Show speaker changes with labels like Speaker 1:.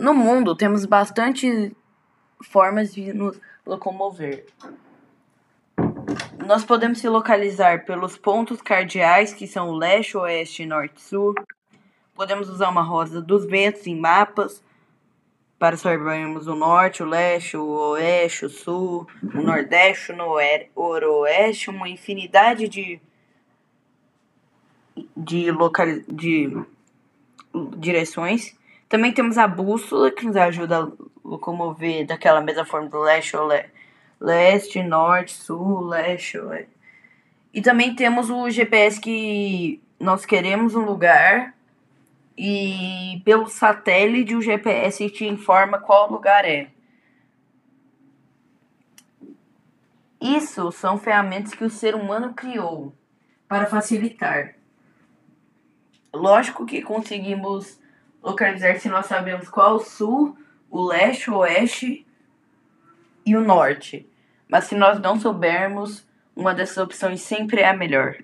Speaker 1: No mundo temos bastante formas de nos locomover. Nós podemos se localizar pelos pontos cardeais, que são o leste, oeste, norte e sul. Podemos usar uma roda dos ventos em mapas para sabermos o norte, o leste, o oeste, o sul, o nordeste, o noroeste, uma infinidade de de, local, de direções. Também temos a bússola, que nos ajuda a locomover daquela mesma forma do leste ao le leste, norte, sul, leste, oeste. E também temos o GPS que nós queremos um lugar e pelo satélite o GPS te informa qual lugar é. Isso são ferramentas que o ser humano criou para facilitar. Lógico que conseguimos localizar se nós sabemos qual o sul, o leste, o oeste e o norte. Mas se nós não soubermos, uma dessas opções sempre é a melhor.